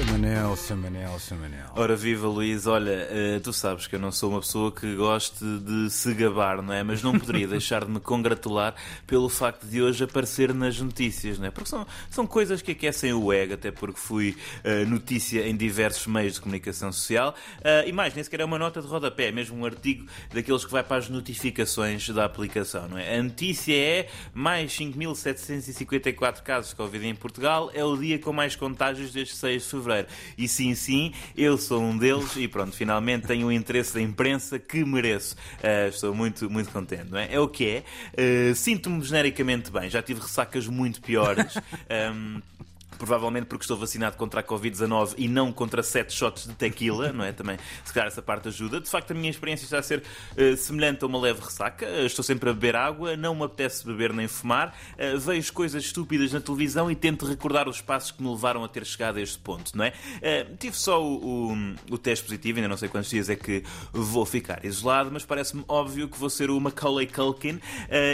Samanel, Samanel, Samanel. Ora viva Luís, olha, uh, tu sabes que eu não sou uma pessoa que goste de se gabar, não é? Mas não poderia deixar de me congratular pelo facto de hoje aparecer nas notícias, não é? Porque são, são coisas que aquecem o ego, até porque fui uh, notícia em diversos meios de comunicação social. Uh, e mais, nem sequer é uma nota de rodapé, é mesmo um artigo daqueles que vai para as notificações da aplicação, não é? A notícia é mais 5.754 casos de Covid em Portugal, é o dia com mais contágios desde 6 de fevereiro E sim, sim, eu sou um deles e pronto, finalmente tenho o interesse da imprensa que mereço. Uh, estou muito, muito contente, não é? É o que é. Uh, Sinto-me genericamente bem, já tive ressacas muito piores. Um, provavelmente porque estou vacinado contra a Covid-19 e não contra sete shots de tequila, não é? Também, se calhar, essa parte ajuda. De facto, a minha experiência está a ser uh, semelhante a uma leve ressaca. Uh, estou sempre a beber água, não me apetece beber nem fumar, uh, vejo coisas estúpidas na televisão e tento recordar os passos que me levaram a ter chegado a este ponto, não é? tive só o, o, o, teste positivo, ainda não sei quantos dias é que vou ficar isolado, mas parece-me óbvio que vou ser o Macaulay Culkin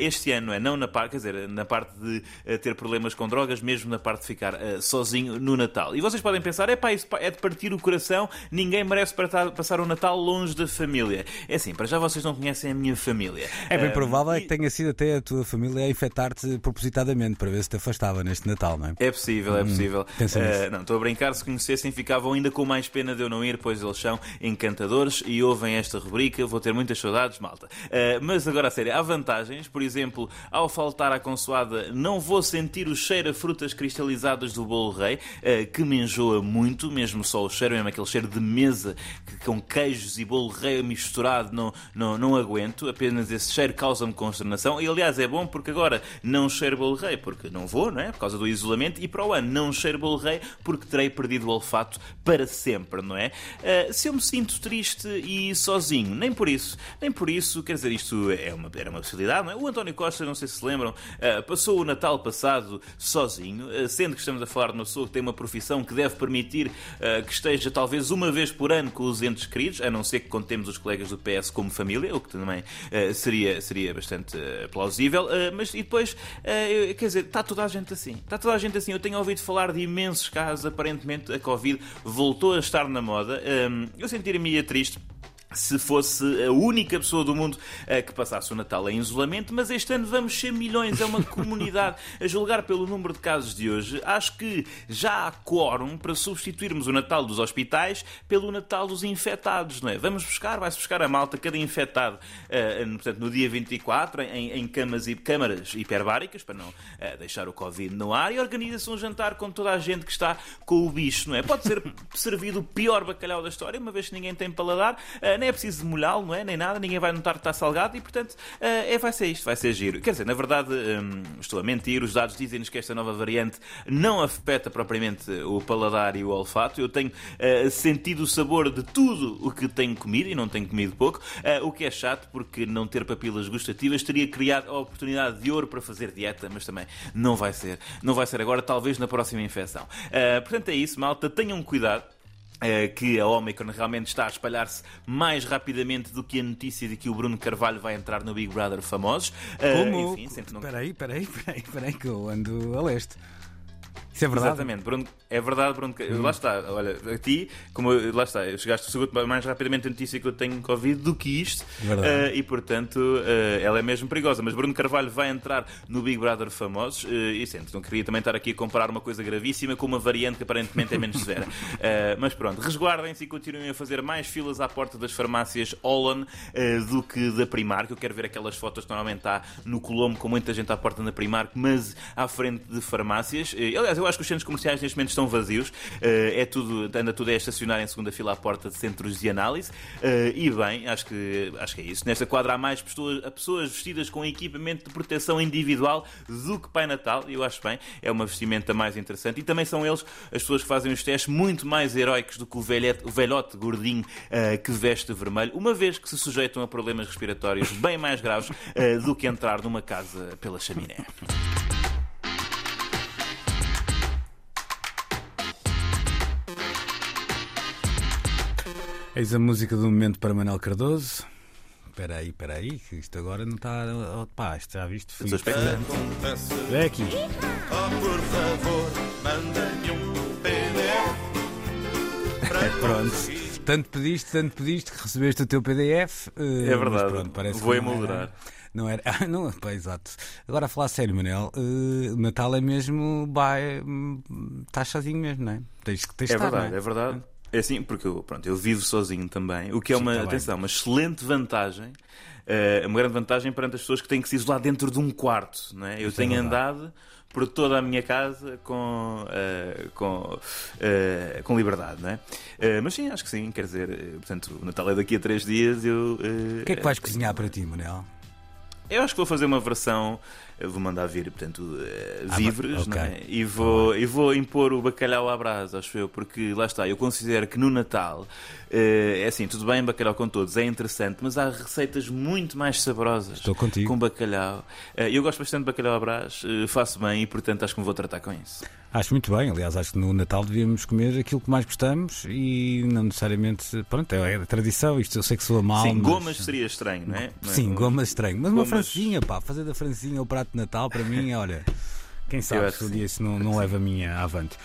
este ano, não é? Não na parte, quer dizer, na parte de ter problemas com drogas, mesmo na parte de ficar sozinho no Natal. E vocês podem pensar, é pá, isso é de partir o coração, ninguém merece passar o Natal longe da família. É assim, para já vocês não conhecem a minha família. É bem provável é que tenha sido até a tua família a infectar-te propositadamente para ver se te afastava neste Natal, não é? É possível, é hum, possível. Uh, não, estou a brincar, se conhecessem ficavam ainda com mais pena de eu não ir, pois eles são encantadores e ouvem esta rubrica, vou ter muitas saudades, malta. Uh, mas agora a sério, há vantagens, por exemplo, ao faltar à consoada, não vou sentir o cheiro a frutas cristalizadas do bolo rei, eh, que me enjoa muito, mesmo só o cheiro, mesmo aquele cheiro de mesa com queijos e bolo rei misturado, não, não, não aguento, apenas esse cheiro causa-me consternação. E aliás é bom porque agora não cheiro bolo rei, porque não vou, não é? Por causa do isolamento, e para o ano não cheiro bolo rei porque terei perdido o olfato para sempre, não é? Uh, se eu me sinto triste e sozinho, nem por isso, nem por isso, quer dizer, isto é uma, era uma possibilidade, não é? O António Costa, não sei se lembram, uh, passou o Natal passado sozinho, sendo que estamos a de uma pessoa que tem uma profissão que deve permitir uh, que esteja talvez uma vez por ano com os entes queridos, a não ser que contemos os colegas do PS como família, o que também uh, seria, seria bastante uh, plausível. mas e depois, quer dizer, está toda a gente assim. Está toda a gente assim. Eu tenho ouvido falar de imensos casos, aparentemente a Covid voltou a estar na moda. eu sentiria-me triste se fosse a única pessoa do mundo uh, que passasse o Natal em isolamento, mas este ano vamos ser milhões, é uma comunidade. A julgar pelo número de casos de hoje, acho que já há quórum para substituirmos o Natal dos hospitais pelo Natal dos infectados, não é? Vamos buscar, vai-se buscar a malta, cada infectado, uh, portanto, no dia 24, em, em camas e câmaras hiperbáricas, para não uh, deixar o Covid no ar, e organiza-se um jantar com toda a gente que está com o bicho, não é? Pode ser servido o pior bacalhau da história, uma vez que ninguém tem paladar nem é preciso molhá-lo, não é? Nem nada, ninguém vai notar que está salgado e, portanto, uh, é, vai ser isto, vai ser giro. Quer dizer, na verdade, um, estou a mentir, os dados dizem-nos que esta nova variante não afeta propriamente o paladar e o olfato. Eu tenho uh, sentido o sabor de tudo o que tenho comido e não tenho comido pouco, uh, o que é chato porque não ter papilas gustativas teria criado a oportunidade de ouro para fazer dieta, mas também não vai ser. Não vai ser agora, talvez na próxima infecção. portanto, é isso, malta. Tenham cuidado. Eh, que a Omicron realmente está a espalhar-se mais rapidamente do que a notícia de que o Bruno Carvalho vai entrar no Big Brother Famosos. Eh, Como? Enfim, sempre. Peraí, peraí, peraí, peraí, que eu ando a leste. Isso é verdade? Exatamente, Bruno, é verdade, Bruno. Hum. Lá está, olha, a ti, como lá está, chegaste mais rapidamente a notícia que eu tenho Covid do que isto, uh, e portanto uh, ela é mesmo perigosa. Mas Bruno Carvalho vai entrar no Big Brother Famosos, uh, e sempre, não queria também estar aqui a comparar uma coisa gravíssima com uma variante que aparentemente é menos severa. mas pronto, resguardem-se e continuem a fazer mais filas à porta das farmácias Olan do que da Primark. Eu quero ver aquelas fotos que normalmente está no Colombo com muita gente à porta da Primark, mas à frente de farmácias. aliás, eu acho que os centros comerciais neste momento estão vazios. Eh, é tudo, anda tudo a estacionar em segunda fila à porta de centros de análise. Eh, e bem, acho que, acho que é isso. Nesta quadra há mais pessoas, pessoas vestidas com equipamento de proteção individual do que Pai Natal. Eu acho bem, é uma vestimenta mais interessante. E também são eles, as pessoas que fazem os testes, muito mais heróicos do que o velhote, o velhote gordinho uh, que veste vermelho, uma vez que se sujeitam a problemas respiratórios bem mais graves uh, do que entrar numa casa pela chaminé. Eis a música do momento para Manuel Cardoso. espera aí, espera aí, que isto agora não está. Oh, pá, isto já viste? Fui Sou expectante. É aqui. Oh, por favor, manda-me um PDF. É, pronto. Tanto pediste, tanto pediste que recebeste o teu PDF. eh, É verdade. Pronto, parece Vou emoldurar. Não era. Ah, não, pá, exato. Agora a falar sério, Manel, o Natal é mesmo. Vai, hum, estás sozinho mesmo, não é? Tens que tens É verdade, não é verdade. É assim, porque eu, pronto, eu vivo sozinho também, o que é Sim, uma, tá atenção, uma excelente vantagem, eh, uma grande vantagem perante as pessoas que têm que se isolar dentro de um quarto, não é? Eu Isso é tenho verdade. andado por toda a minha casa com, eh, com, eh, com liberdade, não é? Eh, mas sim, acho que sim, quer dizer, portanto, o Natal é daqui a três dias, eu... O que é que vais cozinhar para ti, Manel? Eu acho que vou fazer uma versão, vou mandar vir, portanto, eh, Ah, víveres, ok. não é? E vou, e vou impor o bacalhau à brasa, acho eu, porque lá está, eu considero que no Natal, eh, é assim, tudo bem, bacalhau com todos, é interessante, mas há receitas muito mais saborosas Estou contigo. com bacalhau. Eh, Eu gosto bastante de bacalhau à brás, eh, faço bem e, portanto, acho que me vou tratar com isso. Acho muito bem, aliás, acho que no Natal devíamos comer aquilo que mais gostamos e não necessariamente. Pronto, é a tradição, isto eu sei que soa mal. Sim, mas- gomas seria estranho, não é? É? Sim, gomas estranho. Mas uma Gomas- francinha, pá, fazer da francinha o prato de Natal para mim, olha. Quem sabe se que dia isso não, não leva a minha avante.